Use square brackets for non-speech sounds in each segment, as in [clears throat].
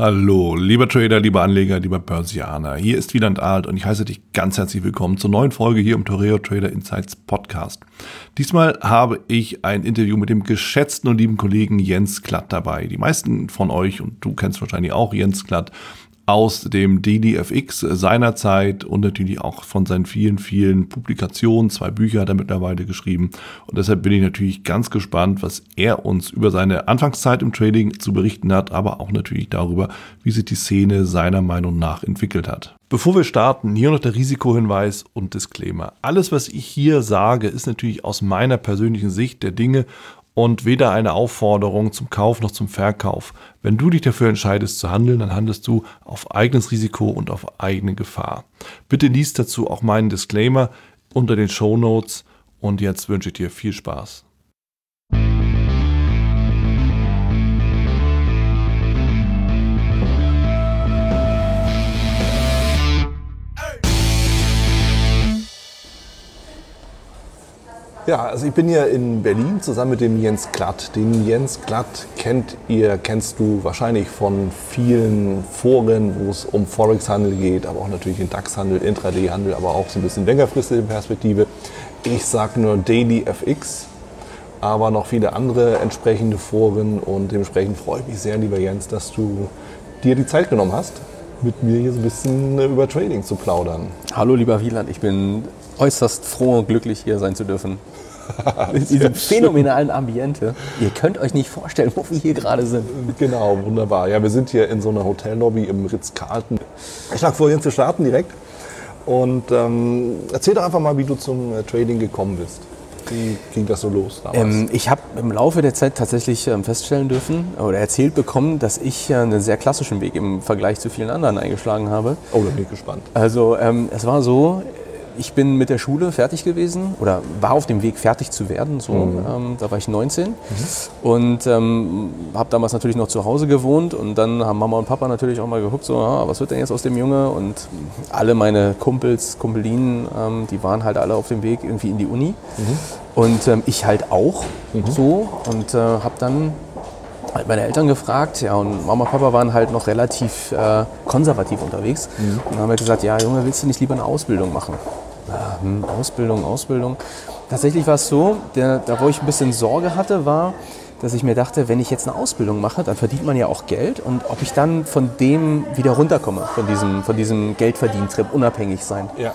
Hallo, lieber Trader, lieber Anleger, lieber Börsianer. Hier ist Wieland Alt und ich heiße dich ganz herzlich willkommen zur neuen Folge hier im Toreo Trader Insights Podcast. Diesmal habe ich ein Interview mit dem geschätzten und lieben Kollegen Jens Klatt dabei. Die meisten von euch, und du kennst wahrscheinlich auch Jens Klatt, aus dem DDFX seinerzeit und natürlich auch von seinen vielen, vielen Publikationen. Zwei Bücher hat er mittlerweile geschrieben. Und deshalb bin ich natürlich ganz gespannt, was er uns über seine Anfangszeit im Trading zu berichten hat, aber auch natürlich darüber, wie sich die Szene seiner Meinung nach entwickelt hat. Bevor wir starten, hier noch der Risikohinweis und Disclaimer. Alles, was ich hier sage, ist natürlich aus meiner persönlichen Sicht der Dinge und weder eine Aufforderung zum Kauf noch zum Verkauf. Wenn du dich dafür entscheidest zu handeln, dann handelst du auf eigenes Risiko und auf eigene Gefahr. Bitte liest dazu auch meinen Disclaimer unter den Show Notes und jetzt wünsche ich dir viel Spaß. Ja, also ich bin hier in Berlin zusammen mit dem Jens Glatt. Den Jens Glatt kennt ihr, kennst du wahrscheinlich von vielen Foren, wo es um Forex-Handel geht, aber auch natürlich den DAX-Handel, Intraday-Handel, aber auch so ein bisschen längerfristige Perspektive. Ich sage nur Daily FX, aber noch viele andere entsprechende Foren und dementsprechend freue ich mich sehr, lieber Jens, dass du dir die Zeit genommen hast, mit mir hier so ein bisschen über Trading zu plaudern. Hallo lieber Wieland, ich bin äußerst froh und glücklich hier sein zu dürfen. [laughs] in diesem phänomenalen Ambiente. Ihr könnt euch nicht vorstellen, wo wir hier gerade sind. Genau, wunderbar. Ja, wir sind hier in so einer Hotellobby im Ritz-Carlton. Ich schlage vor, zu starten direkt. Und ähm, erzähl doch einfach mal, wie du zum äh, Trading gekommen bist. Wie ging das so los? Ähm, ich habe im Laufe der Zeit tatsächlich ähm, feststellen dürfen oder erzählt bekommen, dass ich äh, einen sehr klassischen Weg im Vergleich zu vielen anderen eingeschlagen habe. Oh, da bin ich gespannt. Also ähm, es war so, ich bin mit der Schule fertig gewesen oder war auf dem Weg fertig zu werden. So, mhm. ähm, da war ich 19 mhm. und ähm, habe damals natürlich noch zu Hause gewohnt und dann haben Mama und Papa natürlich auch mal geguckt, so, ah, was wird denn jetzt aus dem Junge? Und alle meine Kumpels, Kumpelinen, ähm, die waren halt alle auf dem Weg irgendwie in die Uni mhm. und ähm, ich halt auch mhm. so und äh, habe dann halt meine Eltern gefragt, ja, und Mama und Papa waren halt noch relativ äh, konservativ unterwegs mhm. und haben halt gesagt, ja, Junge, willst du nicht lieber eine Ausbildung machen? Hm, Ausbildung, Ausbildung. Tatsächlich war es so, der, da wo ich ein bisschen Sorge hatte, war, dass ich mir dachte, wenn ich jetzt eine Ausbildung mache, dann verdient man ja auch Geld und ob ich dann von dem wieder runterkomme, von diesem, von diesem Geldverdientrip, unabhängig sein. Ja.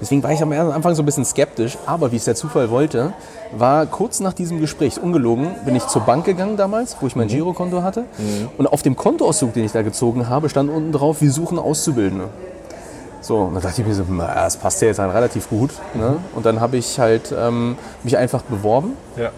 Deswegen war ich am Anfang so ein bisschen skeptisch, aber wie es der Zufall wollte, war kurz nach diesem Gespräch, ungelogen, bin ich zur Bank gegangen damals, wo ich mein mhm. Girokonto hatte. Mhm. Und auf dem Kontoauszug, den ich da gezogen habe, stand unten drauf, wir suchen Auszubildende. So, und dann dachte ich mir so, na, das passt ja jetzt halt relativ gut. Ne? Und dann habe ich halt ähm, mich einfach beworben. Ja.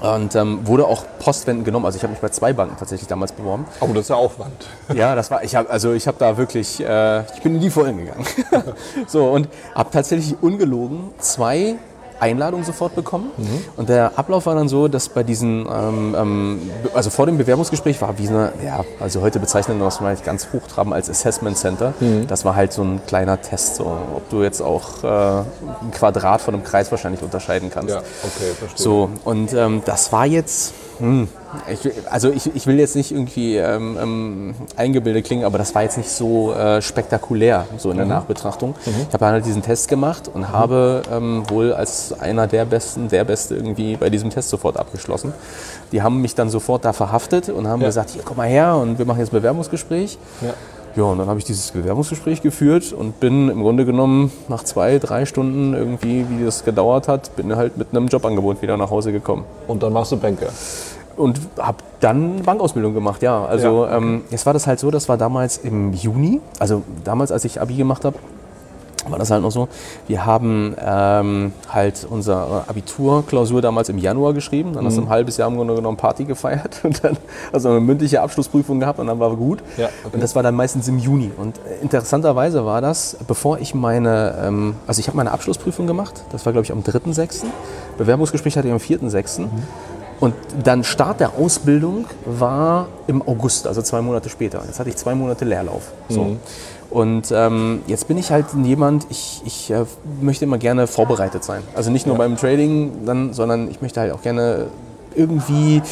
Und ähm, wurde auch postwendend genommen. Also ich habe mich bei zwei Banken tatsächlich damals beworben. Aber oh, das ist ja Aufwand. [laughs] Ja, das war, ich habe also ich habe da wirklich, äh, ich bin in die Vollen gegangen. [laughs] so, und habe tatsächlich ungelogen zwei Einladung sofort bekommen. Mhm. Und der Ablauf war dann so, dass bei diesen, ähm, ähm, also vor dem Bewerbungsgespräch war wie eine, ja, also heute bezeichnen wir das mal ganz hochtrabend als Assessment Center. Mhm. Das war halt so ein kleiner Test, so, ob du jetzt auch äh, ein Quadrat von einem Kreis wahrscheinlich unterscheiden kannst. Ja, okay, verstehe. So, und ähm, das war jetzt hm. Ich, also ich, ich will jetzt nicht irgendwie ähm, ähm, eingebildet klingen, aber das war jetzt nicht so äh, spektakulär, so in der mhm. Nachbetrachtung. Mhm. Ich habe halt diesen Test gemacht und mhm. habe ähm, wohl als einer der Besten, der Beste irgendwie bei diesem Test sofort abgeschlossen. Die haben mich dann sofort da verhaftet und haben ja. gesagt, hier komm mal her und wir machen jetzt ein Bewerbungsgespräch. Ja. Ja, und dann habe ich dieses Bewerbungsgespräch geführt und bin im Grunde genommen nach zwei, drei Stunden irgendwie, wie das gedauert hat, bin halt mit einem Jobangebot wieder nach Hause gekommen. Und dann warst du Banker? Und habe dann Bankausbildung gemacht, ja. Also ja. Ähm, jetzt war das halt so, das war damals im Juni, also damals, als ich Abi gemacht habe, war das halt noch so. Wir haben ähm, halt unsere Abiturklausur damals im Januar geschrieben, dann mhm. hast du ein halbes Jahr im Grunde genommen Party gefeiert [laughs] und dann also eine mündliche Abschlussprüfung gehabt und dann war gut. Ja, okay. Und das war dann meistens im Juni. Und interessanterweise war das, bevor ich meine, ähm, also ich habe meine Abschlussprüfung gemacht, das war glaube ich am 3.6. Bewerbungsgespräch hatte ich am 4.6. Mhm. Und dann Start der Ausbildung war im August, also zwei Monate später. Jetzt hatte ich zwei Monate Leerlauf. So. Mhm. Und ähm, jetzt bin ich halt jemand, ich, ich äh, möchte immer gerne vorbereitet sein. Also nicht nur ja. beim Trading, dann, sondern ich möchte halt auch gerne irgendwie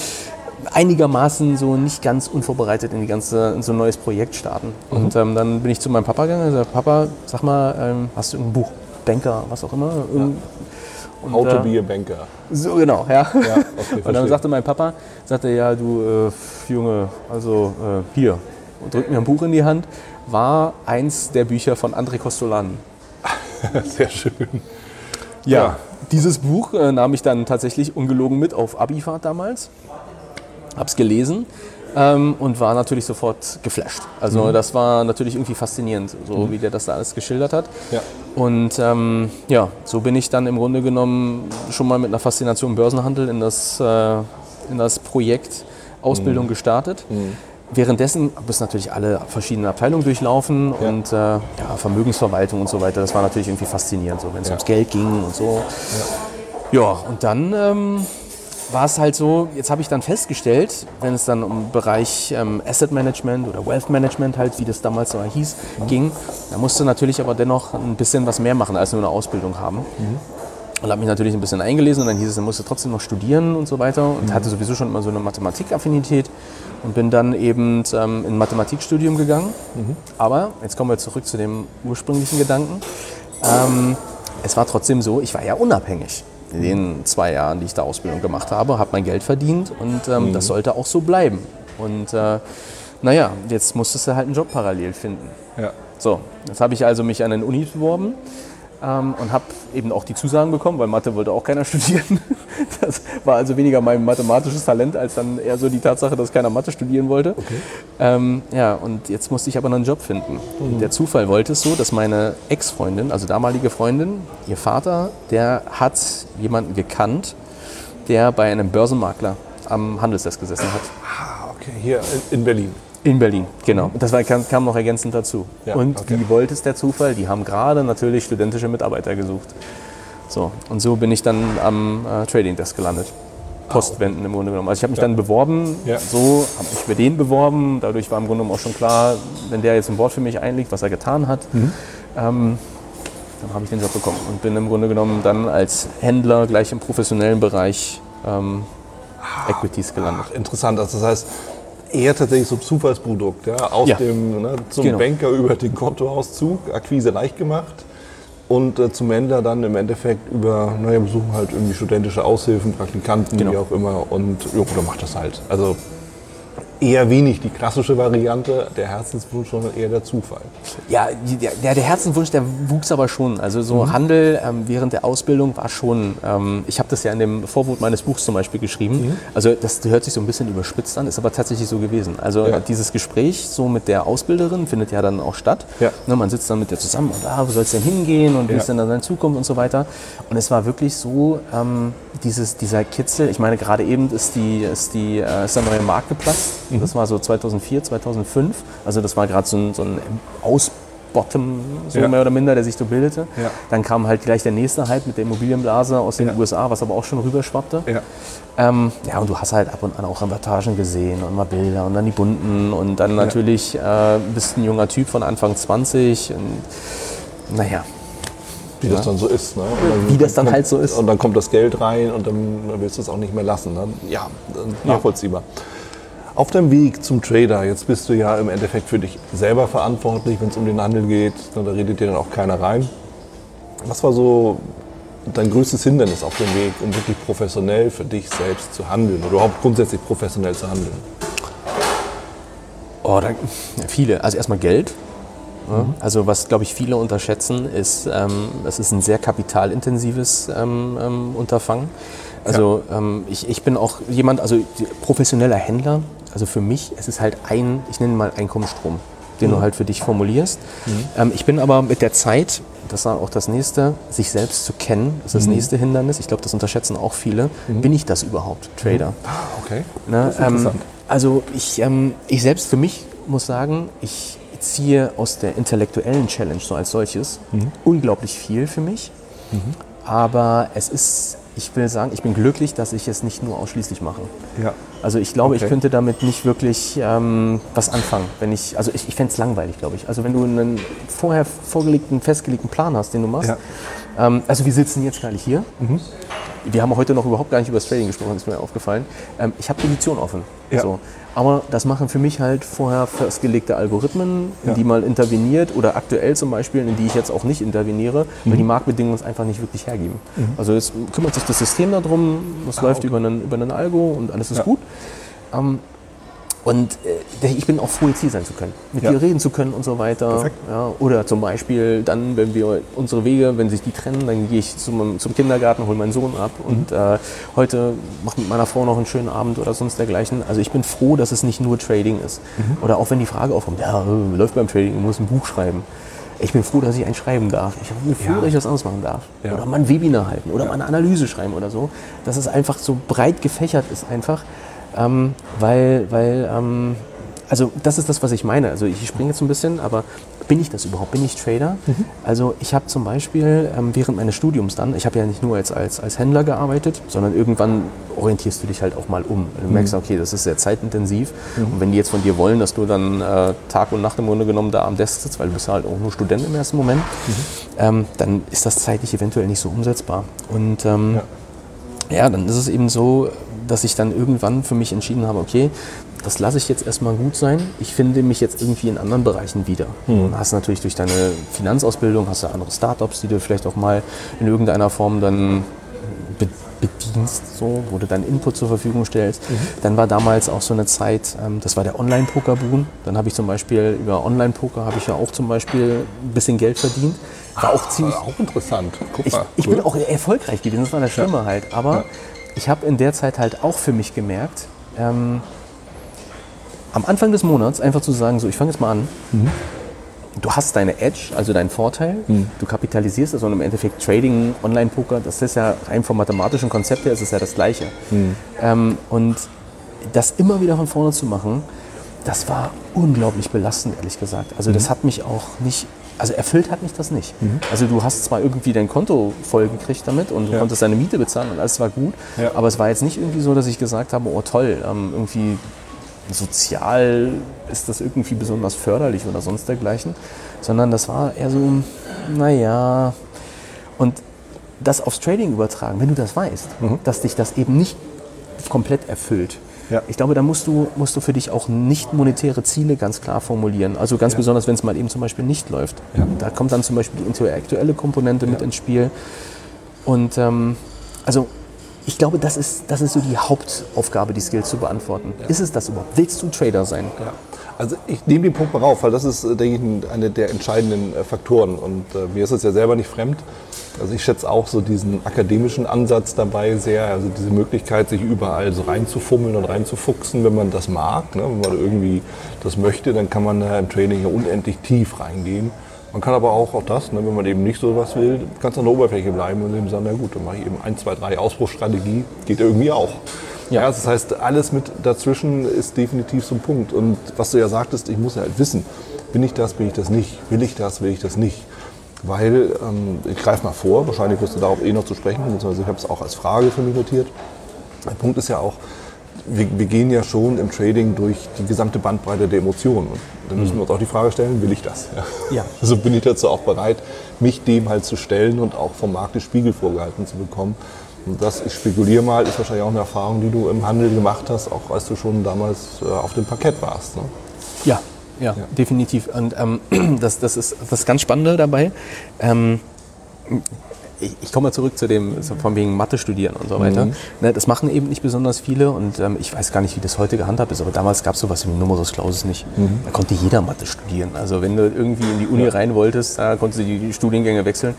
einigermaßen so nicht ganz unvorbereitet in die ganze in so ein neues Projekt starten. Und ähm, dann bin ich zu meinem Papa gegangen und gesagt, Papa, sag mal, ähm, hast du ein Buch, Banker, was auch immer? Irgend- Und, How to äh, be a banker. So genau, ja. Ja, okay, [laughs] und dann verstehe. sagte mein Papa, sagte ja, du äh, Junge, also äh, hier und drückt mir ein Buch in die Hand, war eins der Bücher von André Costolani. [laughs] Sehr schön. Ja, dieses Buch äh, nahm ich dann tatsächlich ungelogen mit auf Abifahrt damals. Hab's gelesen ähm, und war natürlich sofort geflasht. Also das war natürlich irgendwie faszinierend, so wie der das da alles geschildert hat. Ja. Und ähm, ja, so bin ich dann im Grunde genommen schon mal mit einer Faszination Börsenhandel in das, äh, in das Projekt Ausbildung gestartet. Währenddessen bist natürlich alle verschiedenen Abteilungen durchlaufen und äh, ja, Vermögensverwaltung und so weiter. Das war natürlich irgendwie faszinierend, so wenn es Ja. ums Geld ging und so. Ja, und dann ähm, war es halt so, jetzt habe ich dann festgestellt, wenn es dann um Bereich ähm, Asset Management oder Wealth Management halt, wie das damals so hieß, ging, da musste natürlich aber dennoch ein bisschen was mehr machen, als nur eine Ausbildung haben. Und habe mich natürlich ein bisschen eingelesen und dann hieß es, er musste trotzdem noch studieren und so weiter und hatte sowieso schon immer so eine Mathematikaffinität und bin dann eben ähm, in ein Mathematikstudium gegangen. Aber jetzt kommen wir zurück zu dem ursprünglichen Gedanken. Ähm, es war trotzdem so, ich war ja unabhängig in den zwei Jahren, die ich da Ausbildung gemacht habe, habe mein Geld verdient und ähm, das sollte auch so bleiben. Und äh, naja, jetzt musstest du halt einen Job parallel finden. Ja. So, jetzt habe ich also mich an den Uni beworben ähm, und habe eben auch die Zusagen bekommen, weil Mathe wollte auch keiner [laughs] studieren. Das war also weniger mein mathematisches Talent als dann eher so die Tatsache, dass keiner Mathe studieren wollte. Ähm, ja, und jetzt musste ich aber noch einen Job finden. Und der Zufall wollte es so, dass meine Ex-Freundin, also damalige Freundin, ihr Vater, der hat jemanden gekannt, der bei einem Börsenmakler am Handelsdesk gesessen hat. Ah, okay, hier in Berlin. In Berlin, genau. Das war, kam, kam noch ergänzend dazu. Ja, und okay. wie wollte es der Zufall? Die haben gerade natürlich studentische Mitarbeiter gesucht. So, und so bin ich dann am äh, Trading Desk gelandet. Postwenden im Grunde genommen. Also ich habe mich dann beworben, Ja. so habe mich bei denen beworben. Dadurch war im Grunde genommen auch schon klar, wenn der jetzt ein Wort für mich einlegt, was er getan hat, Mhm. ähm, dann habe ich den Job bekommen und bin im Grunde genommen dann als Händler gleich im professionellen Bereich ähm, Equities gelandet. Ach, interessant. Also das heißt, eher tatsächlich so ein Zufallsprodukt. Ja? Aus Ja. dem ne, zum Genau. Banker über den Kontoauszug, Akquise leicht gemacht. Und äh, zum Händler dann im Endeffekt über, naja, besuchen halt irgendwie studentische Aushilfen, Praktikanten, Genau. wie auch immer. Und ja, oder macht das halt. Also eher wenig die klassische Variante, der Herzenswunsch, sondern eher der Zufall. Ja, der, der Herzenswunsch, der wuchs aber schon. Also so Handel ähm, während der Ausbildung war schon, ähm, ich habe das ja in dem Vorwort meines Buchs zum Beispiel geschrieben. Also das hört sich so ein bisschen überspitzt an, ist aber tatsächlich so gewesen. Also Ja. dieses Gespräch so mit der Ausbilderin findet ja dann auch statt. Ja. Ne, man sitzt dann mit der zusammen und ah, wo soll es denn hingehen und wie Ja. ist denn dann deine Zukunft und so weiter. Und es war wirklich so, ähm, dieses, dieser Kitzel, ich meine gerade eben ist, die, ist, die, äh, ist der neue Markt geplatzt. Mhm. Das war so 2004, 2005. Also das war gerade so ein, so ein Ausbottom, so Ja. mehr oder minder, der sich so bildete. Ja. Dann kam halt gleich der nächste Hype mit der Immobilienblase aus den Ja. USA, was aber auch schon rüberschwappte. Ja. Ähm, ja, und du hast halt ab und an auch Reportagen gesehen und mal Bilder und dann die bunten und dann natürlich äh, bist ein junger Typ von Anfang 20 und naja, Wie das dann so ist. Ne? Und dann Wie das dann kommt- halt so ist. Und dann kommt das Geld rein und dann willst du es auch nicht mehr lassen. Ne? Ja, nachvollziehbar. Auf deinem Weg zum Trader, jetzt bist du ja im Endeffekt für dich selber verantwortlich, wenn es um den Handel geht. Ne? Da redet dir dann auch keiner rein. Was war so dein größtes Hindernis auf dem Weg, um wirklich professionell für dich selbst zu handeln oder überhaupt grundsätzlich professionell zu handeln? Oh, da, ja, viele. Also erstmal Geld. Ja. Also was, glaube ich, viele unterschätzen, ist, ähm, es ist ein sehr kapitalintensives ähm, ähm, Unterfangen. Also ähm, ich, ich bin auch jemand, also professioneller Händler, also für mich, es ist halt ein, ich nenne mal Einkommensstrom, den du halt für dich formulierst. Ähm, ich bin aber mit der Zeit, das war auch das nächste, sich selbst zu kennen, ist das nächste Hindernis. Ich glaube, das unterschätzen auch viele. Bin ich das überhaupt, Trader? Okay. Ne? Das ist Ähm, also ich, ähm, ich selbst für mich muss sagen, ich ziehe aus der intellektuellen Challenge so als solches Mhm. unglaublich viel für mich. Aber es ist, ich will sagen, ich bin glücklich, dass ich es nicht nur ausschließlich mache. Ja. Also ich glaube, Okay. ich könnte damit nicht wirklich ähm, was anfangen. Wenn ich, also ich, ich fände es langweilig, glaube ich. Also wenn du einen vorher vorgelegten, festgelegten Plan hast, den du machst. Ja. Ähm, also wir sitzen jetzt gerade hier. Wir haben heute noch überhaupt gar nicht über das Trading gesprochen, ist mir aufgefallen. Ähm, ich habe Position offen. Ja. So. Aber das machen für mich halt vorher festgelegte Algorithmen, in Ja. die mal interveniert oder aktuell zum Beispiel, in die ich jetzt auch nicht interveniere, weil Mhm. die Marktbedingungen es einfach nicht wirklich hergeben. Also jetzt kümmert sich das System darum, das läuft über, einen, über einen Algo und alles ist Ah, Ja. gut. Ähm, und äh, ich bin auch froh, jetzt hier sein zu können, mit Ja. dir reden zu können und so weiter. Ja, oder zum Beispiel dann, wenn wir unsere Wege, wenn sich die trennen, dann gehe ich zum, zum Kindergarten, hole meinen Sohn ab Mhm. und äh, heute mache mit meiner Frau noch einen schönen Abend oder sonst dergleichen. Also ich bin froh, dass es nicht nur Trading ist. Mhm. Oder auch wenn die Frage aufkommt, ja, äh, läuft beim Trading, du musst ein Buch schreiben. Ich bin froh, dass ich eins schreiben darf. Ich bin froh, Ja. dass ich das anderes machen darf. Oder mal ein Webinar halten oder mal eine Analyse schreiben oder so. Dass es einfach so breit gefächert ist einfach. Ähm, weil, weil ähm, also das ist das, was ich meine. Also ich springe jetzt ein bisschen, aber bin ich das überhaupt? Bin ich Trader? Also ich habe zum Beispiel ähm, während meines Studiums dann, ich habe ja nicht nur jetzt als, als Händler gearbeitet, sondern irgendwann orientierst du dich halt auch mal um. Du merkst, okay, das ist sehr zeitintensiv. Und wenn die jetzt von dir wollen, dass du dann äh, Tag und Nacht im Grunde genommen da am Desk sitzt, weil du bist halt auch nur Student im ersten Moment, ähm, dann ist das zeitlich eventuell nicht so umsetzbar. Und ähm, ja, dann ist es eben so, dass ich dann irgendwann für mich entschieden habe, okay, das lasse ich jetzt erstmal gut sein. Ich finde mich jetzt irgendwie in anderen Bereichen wieder. Du hast natürlich durch deine Finanzausbildung, hast du andere Startups, die du vielleicht auch mal in irgendeiner Form dann be bedienst, so, wo du deinen Input zur Verfügung stellst. Dann war damals auch so eine Zeit, ähm, das war der Online-Poker-Boom. Dann habe ich zum Beispiel über Online-Poker habe ich ja auch zum Beispiel ein bisschen Geld verdient. War auch ziemlich, Auch interessant. Guck ich, mal. ich cool. bin auch erfolgreich gewesen, das war das Schlimme halt. Aber Ja. Ich habe in der Zeit halt auch für mich gemerkt, ähm, am Anfang des Monats einfach zu sagen, so ich fange jetzt mal an. Mhm. Du hast deine Edge, also deinen Vorteil. Du kapitalisierst das und im Endeffekt Trading, Online-Poker, das ist ja rein vom mathematischen Konzept her, ist es ja das Gleiche. Mhm. Ähm, und das immer wieder von vorne zu machen, das war unglaublich belastend, ehrlich gesagt. Also Mhm. das hat mich auch nicht, also erfüllt hat mich das nicht. Also du hast zwar irgendwie dein Konto voll gekriegt damit und du Ja. konntest deine Miete bezahlen und alles war gut, Ja. aber es war jetzt nicht irgendwie so, dass ich gesagt habe, oh toll, ähm, irgendwie sozial ist das irgendwie besonders förderlich oder sonst dergleichen, sondern das war eher so, naja, und das aufs Trading übertragen, wenn du das weißt, dass dich das eben nicht komplett erfüllt. Ja. Ich glaube, da musst du, musst du für dich auch nicht monetäre Ziele ganz klar formulieren. Also ganz besonders, wenn es mal eben zum Beispiel nicht läuft. Ja. Da kommt dann zum Beispiel die intellektuelle Komponente mit ins Spiel. Und ähm, also ich glaube, das ist, das ist so die Hauptaufgabe, die Skills zu beantworten. Ist es das überhaupt? Willst du Trader sein? Also ich nehme den Punkt mal rauf, weil das ist, äh, denke ich, eine der entscheidenden äh, Faktoren. Und äh, mir ist es ja selber nicht fremd. Also ich schätze auch so diesen akademischen Ansatz dabei sehr, also diese Möglichkeit, sich überall so reinzufummeln und reinzufuchsen, wenn man das mag. Ne? Wenn man irgendwie das möchte, dann kann man da im Training ja unendlich tief reingehen. Man kann aber auch, auch das, ne, wenn man eben nicht so was will, ganz an der Oberfläche bleiben und eben sagen, na gut, dann mache ich eben 1, 2, 3 Ausbruchsstrategie, geht irgendwie auch. Ja. das heißt, alles mit dazwischen ist definitiv so ein Punkt. Und was du ja sagtest, ich muss ja halt wissen, bin ich das, bin ich das nicht, will ich das, will ich das nicht. Weil, ähm, ich greife mal vor, wahrscheinlich wirst du darauf eh noch zu sprechen, beziehungsweise ich habe es auch als Frage für mich notiert. Der Punkt ist ja auch, wir, wir gehen ja schon im Trading durch die gesamte Bandbreite der Emotionen. Und dann müssen wir uns auch die Frage stellen, will ich das? Ja. [laughs] Ja. Also bin ich dazu auch bereit, mich dem halt zu stellen und auch vom Markt den Spiegel vorgehalten zu bekommen. Und das, ich spekuliere mal, ist wahrscheinlich auch eine Erfahrung, die du im Handel gemacht hast, auch als du schon damals äh, auf dem Parkett warst. Ne? Ja, ja, definitiv. Und ähm, [clears throat] das, das ist das ganz Spannende dabei. Ähm, ich, ich komme mal zurück zu dem, so von wegen Mathe studieren und so weiter. Ne, das machen eben nicht besonders viele und ähm, ich weiß gar nicht, wie das heute gehandhabt ist, aber damals gab es sowas wie Numerus Clausus nicht. Da konnte jeder Mathe studieren. Also wenn du irgendwie in die Uni rein wolltest, da konntest du die Studiengänge wechseln.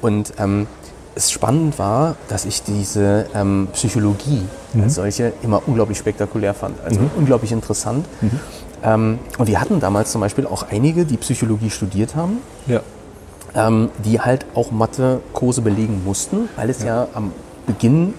Und ähm, es spannend war, dass ich diese ähm, Psychologie als solche immer unglaublich spektakulär fand. Also unglaublich interessant. Ähm, und wir hatten damals zum Beispiel auch einige, die Psychologie studiert haben, Ja. ähm, die halt auch Mathe-Kurse belegen mussten, weil es ja, am Beginn,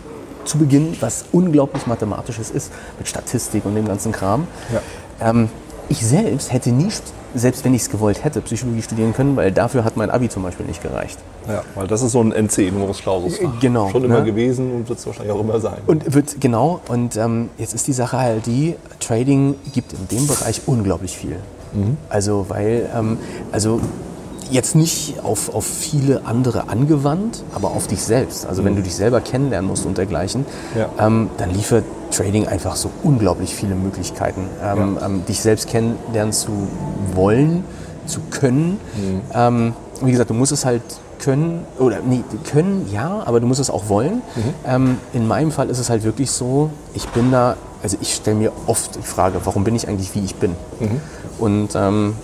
zu Beginn was unglaublich Mathematisches ist, mit Statistik und dem ganzen Kram. Ja. Ähm, ich selbst hätte nie, selbst wenn ich es gewollt hätte, Psychologie studieren können, weil dafür hat mein Abi zum Beispiel nicht gereicht. ja, weil das ist so ein NC, Numerus Clausus. Äh, genau, Schon immer ne? gewesen und wird es wahrscheinlich auch immer sein. Und wird, genau, und ähm, jetzt ist die Sache halt die, Trading gibt in dem Bereich unglaublich viel. Also, weil, ähm, also jetzt nicht auf, auf viele andere angewandt, aber auf dich selbst. Also wenn du dich selber kennenlernen musst und dergleichen, Ja. ähm, dann liefert Trading einfach so unglaublich viele Möglichkeiten, ähm, ähm, dich selbst kennenlernen zu wollen, zu können. Ähm, wie gesagt, du musst es halt können, oder nee, können ja, aber du musst es auch wollen. Ähm, in meinem Fall ist es halt wirklich so, ich bin da, also ich stelle mir oft die Frage, warum bin ich eigentlich wie ich bin? Und ähm,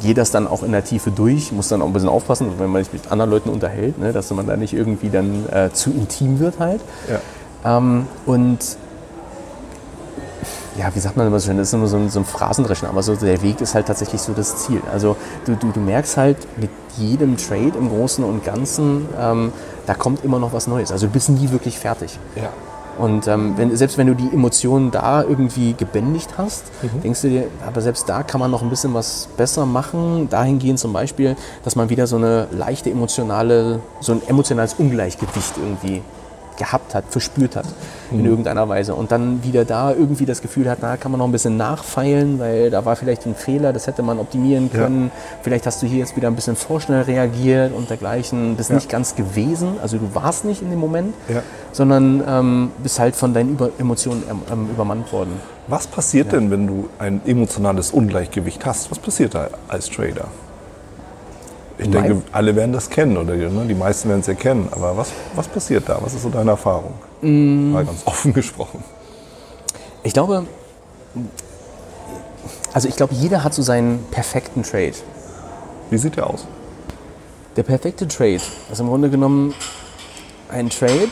gehe das dann auch in der Tiefe durch, muss dann auch ein bisschen aufpassen, wenn man sich mit anderen Leuten unterhält, ne, dass man da nicht irgendwie dann äh, zu intim wird halt. Ja. Ähm, und ja, wie sagt man immer so schön, das ist immer so ein, so ein Phrasendrechen, aber so der Weg ist halt tatsächlich so das Ziel. Also du, du, du merkst halt mit jedem Trade im Großen und Ganzen, ähm, da kommt immer noch was Neues. Also du bist nie wirklich fertig. Ja. Und ähm, wenn, selbst wenn du die Emotionen da irgendwie gebändigt hast, denkst du dir, aber selbst da kann man noch ein bisschen was besser machen. Dahingehend zum Beispiel, dass man wieder so eine leichte emotionale, so ein emotionales Ungleichgewicht irgendwie gehabt hat, verspürt hat in irgendeiner Weise. Und dann wieder da irgendwie das Gefühl hat, da kann man noch ein bisschen nachfeilen, weil da war vielleicht ein Fehler, das hätte man optimieren können. Vielleicht hast du hier jetzt wieder ein bisschen vorschnell reagiert und dergleichen. Bist Ja. nicht ganz gewesen, also du warst nicht in dem Moment Ja. sondern ähm, bist halt von deinen Über Emotionen ähm, ähm, übermannt worden. Was passiert denn, wenn du ein emotionales Ungleichgewicht hast? Was passiert da als Trader? Ich denke, alle werden das kennen oder ne? die meisten werden es ja kennen. Aber was, was passiert da? Was ist so deine Erfahrung? Mal ganz offen [laughs] gesprochen. Ich glaube, also ich glaube, jeder hat so seinen perfekten Trade. Wie sieht der aus? Der perfekte Trade ist im Grunde genommen ein Trade,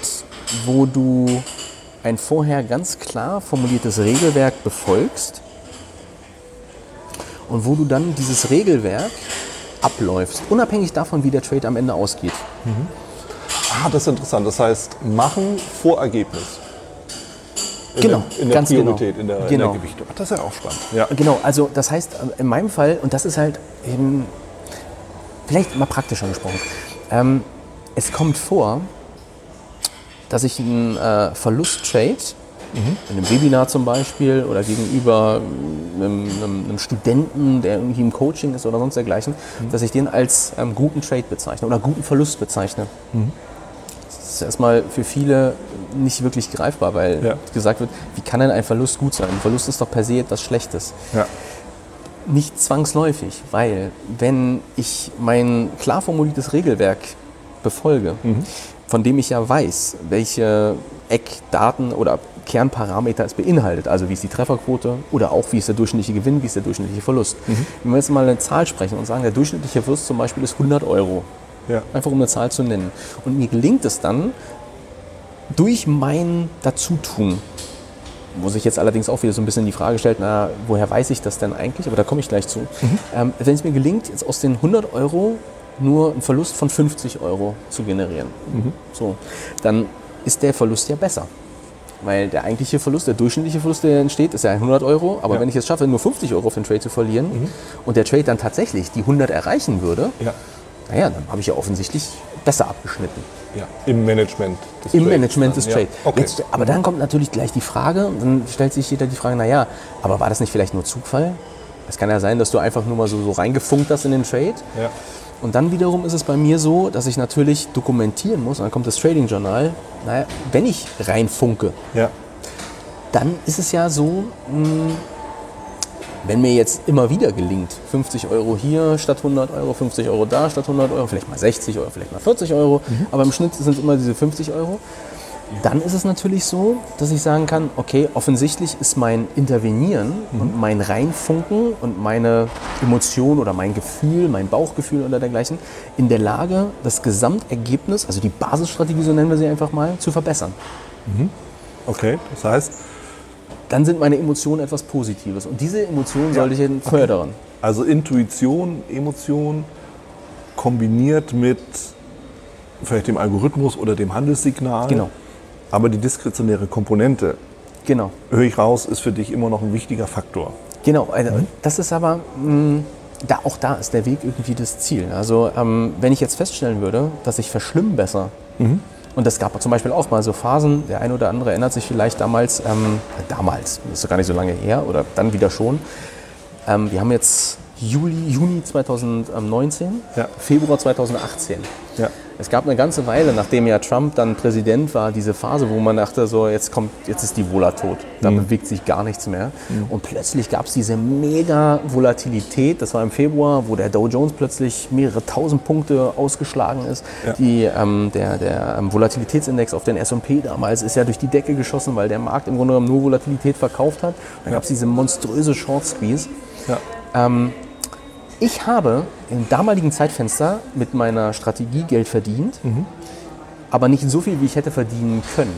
wo du ein vorher ganz klar formuliertes Regelwerk befolgst und wo du dann dieses Regelwerk abläufst, unabhängig davon, wie der Trade am Ende ausgeht. Ah, das ist interessant. Das heißt, machen vor Ergebnis. In Genau, der, in der ganz genau. Priorität, in, der, in Genau. der Gewichtung. Ach, Das ist ja auch spannend. Ja. Genau, also das heißt, in meinem Fall, und das ist halt eben, vielleicht mal praktischer gesprochen, ähm, es kommt vor, dass ich einen äh, Verlust trade, in einem Webinar zum Beispiel oder gegenüber einem, einem, einem Studenten, der irgendwie im Coaching ist oder sonst dergleichen, dass ich den als ähm, guten Trade bezeichne oder guten Verlust bezeichne. Das ist erstmal für viele nicht wirklich greifbar, weil Ja. gesagt wird, wie kann denn ein Verlust gut sein? Ein Verlust ist doch per se etwas Schlechtes. Ja. Nicht zwangsläufig, weil wenn ich mein klar formuliertes Regelwerk befolge, von dem ich ja weiß, welche Eckdaten oder Kernparameter es beinhaltet, also wie ist die Trefferquote oder auch wie ist der durchschnittliche Gewinn, wie ist der durchschnittliche Verlust. Wenn wir jetzt mal eine Zahl sprechen und sagen, der durchschnittliche Verlust zum Beispiel ist 100 Euro, Ja. einfach um eine Zahl zu nennen. Und mir gelingt es dann, durch mein Dazutun, wo sich jetzt allerdings auch wieder so ein bisschen die Frage stellt, na, woher weiß ich das denn eigentlich? Aber da komme ich gleich zu. Ähm, wenn es mir gelingt, jetzt aus den 100 Euro nur einen Verlust von 50 Euro zu generieren, so, dann ist der Verlust ja besser. Weil der eigentliche Verlust, der durchschnittliche Verlust, der entsteht, ist ja 100 Euro. Aber Ja. wenn ich es schaffe, nur 50 Euro auf den Trade zu verlieren und der Trade dann tatsächlich die 100 erreichen würde, Ja. naja, dann habe ich ja offensichtlich besser abgeschnitten. ja. Im Management des Im Trades Management des. Trades. Ja. Okay. Jetzt, aber dann kommt natürlich gleich die Frage, dann stellt sich jeder die Frage, naja, aber war das nicht vielleicht nur Zufall? Es kann ja sein, dass du einfach nur mal so, so reingefunkt hast in den Trade. ja. Und dann wiederum ist es bei mir so, dass ich natürlich dokumentieren muss, und dann kommt das Trading Journal, naja, wenn ich reinfunke, Ja. dann ist es ja so, mh, wenn mir jetzt immer wieder gelingt, 50 Euro hier statt 100 Euro, 50 Euro da statt 100 Euro, vielleicht mal 60 Euro, vielleicht mal 40 Euro, aber im Schnitt sind es immer diese 50 Euro, dann ist es natürlich so, dass ich sagen kann, okay, offensichtlich ist mein Intervenieren und mein Reinfunken und meine Emotion oder mein Gefühl, mein Bauchgefühl oder dergleichen in der Lage, das Gesamtergebnis, also die Basisstrategie, so nennen wir sie einfach mal, zu verbessern. Okay. Das heißt, dann sind meine Emotionen etwas Positives. Und diese Emotionen sollte ich eben fördern. also Intuition, Emotion kombiniert mit vielleicht dem Algorithmus oder dem Handelssignal. Genau. Aber die diskretionäre Komponente, Genau. höre ich raus, ist für dich immer noch ein wichtiger Faktor. Genau. Also Das ist aber, mh, da, auch da ist der Weg irgendwie das Ziel. Also ähm, wenn ich jetzt feststellen würde, dass ich verschlimmbesser, und das gab zum Beispiel auch mal so Phasen, der eine oder andere erinnert sich vielleicht damals, ähm, damals, das ist doch gar nicht so lange her, oder dann wieder schon, ähm, wir haben jetzt Juli, Juni 2019, Ja. Februar 2018. Ja. Es gab eine ganze Weile, nachdem ja Trump dann Präsident war, diese Phase, wo man dachte, so jetzt kommt, jetzt ist die Vola tot. Da bewegt sich gar nichts mehr. Und plötzlich gab es diese mega Volatilität. Das war im Februar, wo der Dow Jones plötzlich mehrere tausend Punkte ausgeschlagen ist. Ja. Die, ähm, der der ähm, Volatilitätsindex auf den S&P damals ist ja durch die Decke geschossen, weil der Markt im Grunde genommen nur Volatilität verkauft hat. Dann gab es diese monströse Short Squeeze. Ja. Ähm, ich habe im damaligen Zeitfenster mit meiner Strategie Geld verdient, aber nicht so viel, wie ich hätte verdienen können.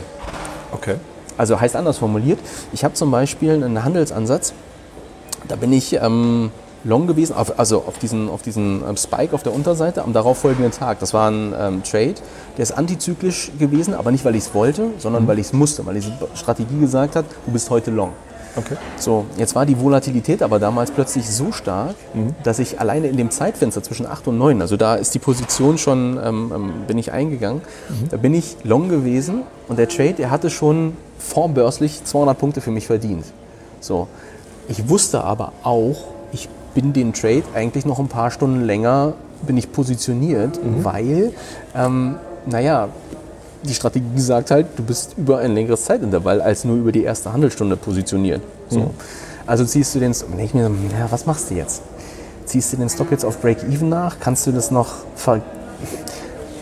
Okay. Also heißt anders formuliert, ich habe zum Beispiel einen Handelsansatz, da bin ich ähm, long gewesen, auf, also auf diesen, auf diesen ähm, Spike auf der Unterseite am darauffolgenden Tag. Das war ein ähm, Trade, der ist antizyklisch gewesen, aber nicht, weil ich es wollte, sondern weil ich es musste, weil diese Strategie gesagt hat, du bist heute long. Okay. So, jetzt war die Volatilität aber damals plötzlich so stark, dass ich alleine in dem Zeitfenster zwischen 8 und 9, also da ist die Position schon, ähm, ähm, bin ich eingegangen, da bin ich long gewesen und der Trade, der hatte schon vorbörslich 200 Punkte für mich verdient. So, ich wusste aber auch, ich bin den Trade eigentlich noch ein paar Stunden länger, bin ich positioniert, weil, ähm, naja, die Strategie sagt halt, du bist über ein längeres Zeitintervall als nur über die erste Handelsstunde positioniert. So. Also ziehst du den Stop. denke ich mir, ja, was machst du jetzt? Ziehst du den Stop jetzt auf Break-Even nach? Kannst du das noch ver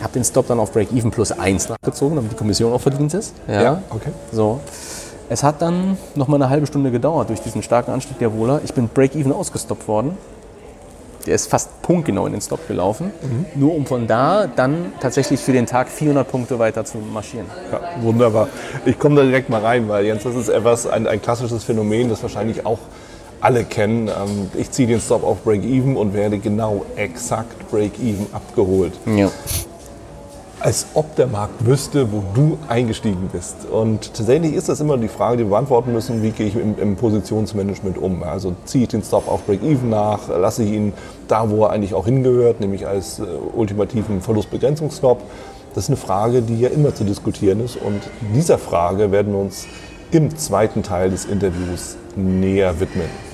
ich habe den Stop dann auf Break-Even plus 1 nachgezogen, damit die Kommission auch verdient ist. okay. So. Es hat dann noch mal eine halbe Stunde gedauert durch diesen starken Anstieg der Wohler. Ich bin Break-Even ausgestoppt worden. Der ist fast punktgenau in den Stop gelaufen. Nur um von da dann tatsächlich für den Tag 400 Punkte weiter zu marschieren. Ja, wunderbar. Ich komme da direkt mal rein, weil Jens, das ist etwas, ein, ein klassisches Phänomen, das wahrscheinlich auch alle kennen. Ähm, Ich ziehe den Stop auf Break-Even und werde genau exakt Break-Even abgeholt. Ja. Als ob der Markt wüsste, wo du eingestiegen bist. Und tatsächlich ist das immer die Frage, die wir beantworten müssen, wie gehe ich im, im Positionsmanagement um? Also ziehe ich den Stop auf Break-Even nach, lasse ich ihn da, wo er eigentlich auch hingehört, nämlich als äh, ultimativen Verlustbegrenzungsstop. Das ist eine Frage, die ja immer zu diskutieren ist. Und dieser Frage werden wir uns im zweiten Teil des Interviews näher widmen.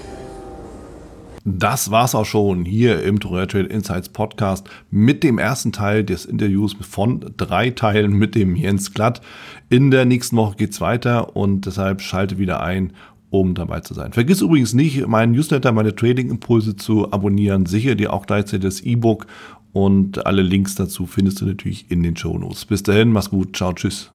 Das war's auch schon hier im Torero Trade Insights Podcast mit dem ersten Teil des Interviews von drei Teilen mit dem Jens Glatt. In der nächsten Woche geht's weiter und deshalb schalte wieder ein, um dabei zu sein. Vergiss übrigens nicht, meinen Newsletter, meine Trading-Impulse zu abonnieren. Sicher dir auch gleichzeitig das E-Book und alle Links dazu findest du natürlich in den Show Notes. Bis dahin, mach's gut, ciao, tschüss.